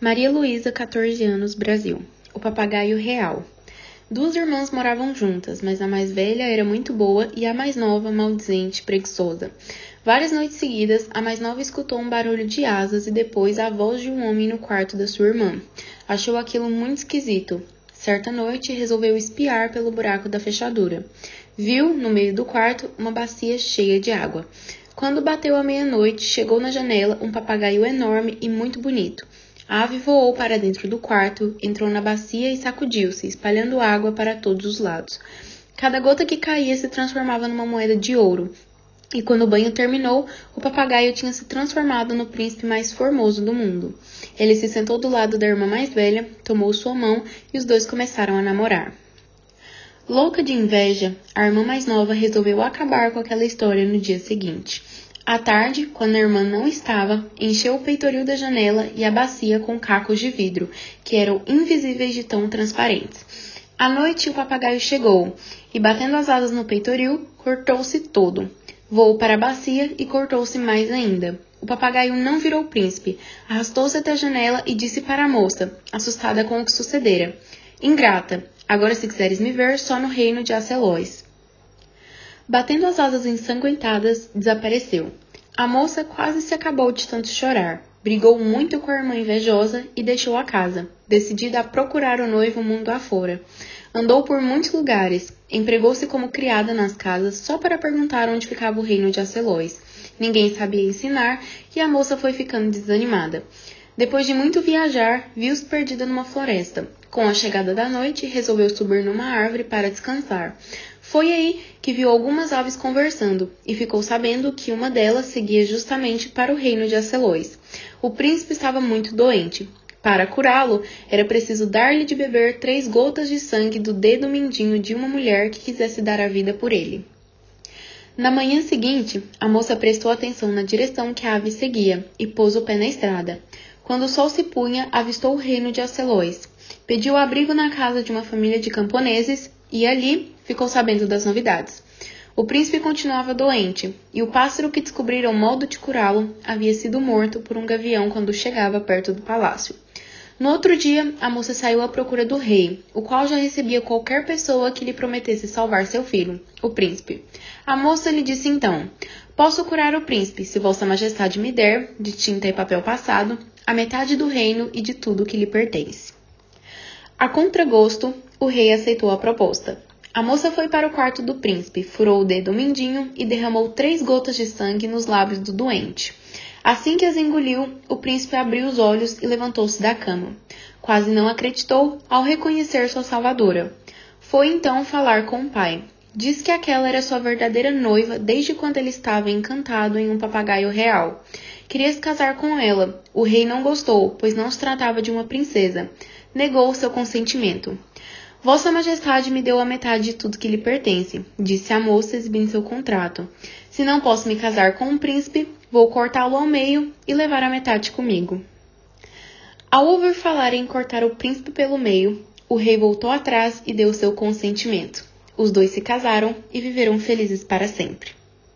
Maria Luísa, 14 anos, Brasil. O papagaio real. Duas irmãs moravam juntas, mas a mais velha era muito boa e a mais nova maldizente, preguiçosa. Várias noites seguidas, a mais nova escutou um barulho de asas e depois a voz de um homem no quarto da sua irmã. Achou aquilo muito esquisito. Certa noite, resolveu espiar pelo buraco da fechadura. Viu, no meio do quarto, uma bacia cheia de água. Quando bateu a meia-noite, chegou na janela um papagaio enorme e muito bonito. A ave voou para dentro do quarto, entrou na bacia e sacudiu-se, espalhando água para todos os lados. Cada gota que caía se transformava numa moeda de ouro. E quando o banho terminou, o papagaio tinha se transformado no príncipe mais formoso do mundo. Ele se sentou do lado da irmã mais velha, tomou sua mão e os dois começaram a namorar. Louca de inveja, a irmã mais nova resolveu acabar com aquela história no dia seguinte. À tarde, quando a irmã não estava, encheu o peitoril da janela e a bacia com cacos de vidro, que eram invisíveis de tão transparentes. À noite, o papagaio chegou e, batendo as asas no peitoril, cortou-se todo. Voou para a bacia e cortou-se mais ainda. O papagaio não virou príncipe, arrastou-se até a janela e disse para a moça, assustada com o que sucedera: Ingrata, agora se quiseres me ver, só no reino de Acelóis. Batendo as asas ensanguentadas, desapareceu. A moça quase se acabou de tanto chorar. Brigou muito com a irmã invejosa e deixou a casa, decidida a procurar o noivo mundo afora. Andou por muitos lugares, empregou-se como criada nas casas só para perguntar onde ficava o reino de Acelóis. Ninguém sabia ensinar e a moça foi ficando desanimada. Depois de muito viajar, viu-se perdida numa floresta. Com a chegada da noite, resolveu subir numa árvore para descansar. Foi aí que viu algumas aves conversando e ficou sabendo que uma delas seguia justamente para o reino de Acelóis. O príncipe estava muito doente. Para curá-lo, era preciso dar-lhe de beber três gotas de sangue do dedo mindinho de uma mulher que quisesse dar a vida por ele. Na manhã seguinte, a moça prestou atenção na direção que a ave seguia e pôs o pé na estrada. Quando o sol se punha, avistou o reino de Acelóis. Pediu abrigo na casa de uma família de camponeses e ali ficou sabendo das novidades. O príncipe continuava doente, e o pássaro que descobrira o modo de curá-lo havia sido morto por um gavião quando chegava perto do palácio. No outro dia, a moça saiu à procura do rei, o qual já recebia qualquer pessoa que lhe prometesse salvar seu filho, o príncipe. A moça lhe disse então: Posso curar o príncipe, se Vossa Majestade me der, de tinta e papel passado, a metade do reino e de tudo que lhe pertence. A contragosto, o rei aceitou a proposta. A moça foi para o quarto do príncipe, furou o dedo mindinho e derramou três gotas de sangue nos lábios do doente. Assim que as engoliu, o príncipe abriu os olhos e levantou-se da cama. Quase não acreditou ao reconhecer sua salvadora. Foi então falar com o pai. Diz que aquela era sua verdadeira noiva desde quando ele estava encantado em um papagaio real. Queria se casar com ela. O rei não gostou, pois não se tratava de uma princesa. Negou seu consentimento. Vossa Majestade me deu a metade de tudo que lhe pertence, disse a moça exibindo seu contrato. Se não posso me casar com um príncipe, vou cortá-lo ao meio e levar a metade comigo. Ao ouvir falar em cortar o príncipe pelo meio, o rei voltou atrás e deu seu consentimento. Os dois se casaram e viveram felizes para sempre.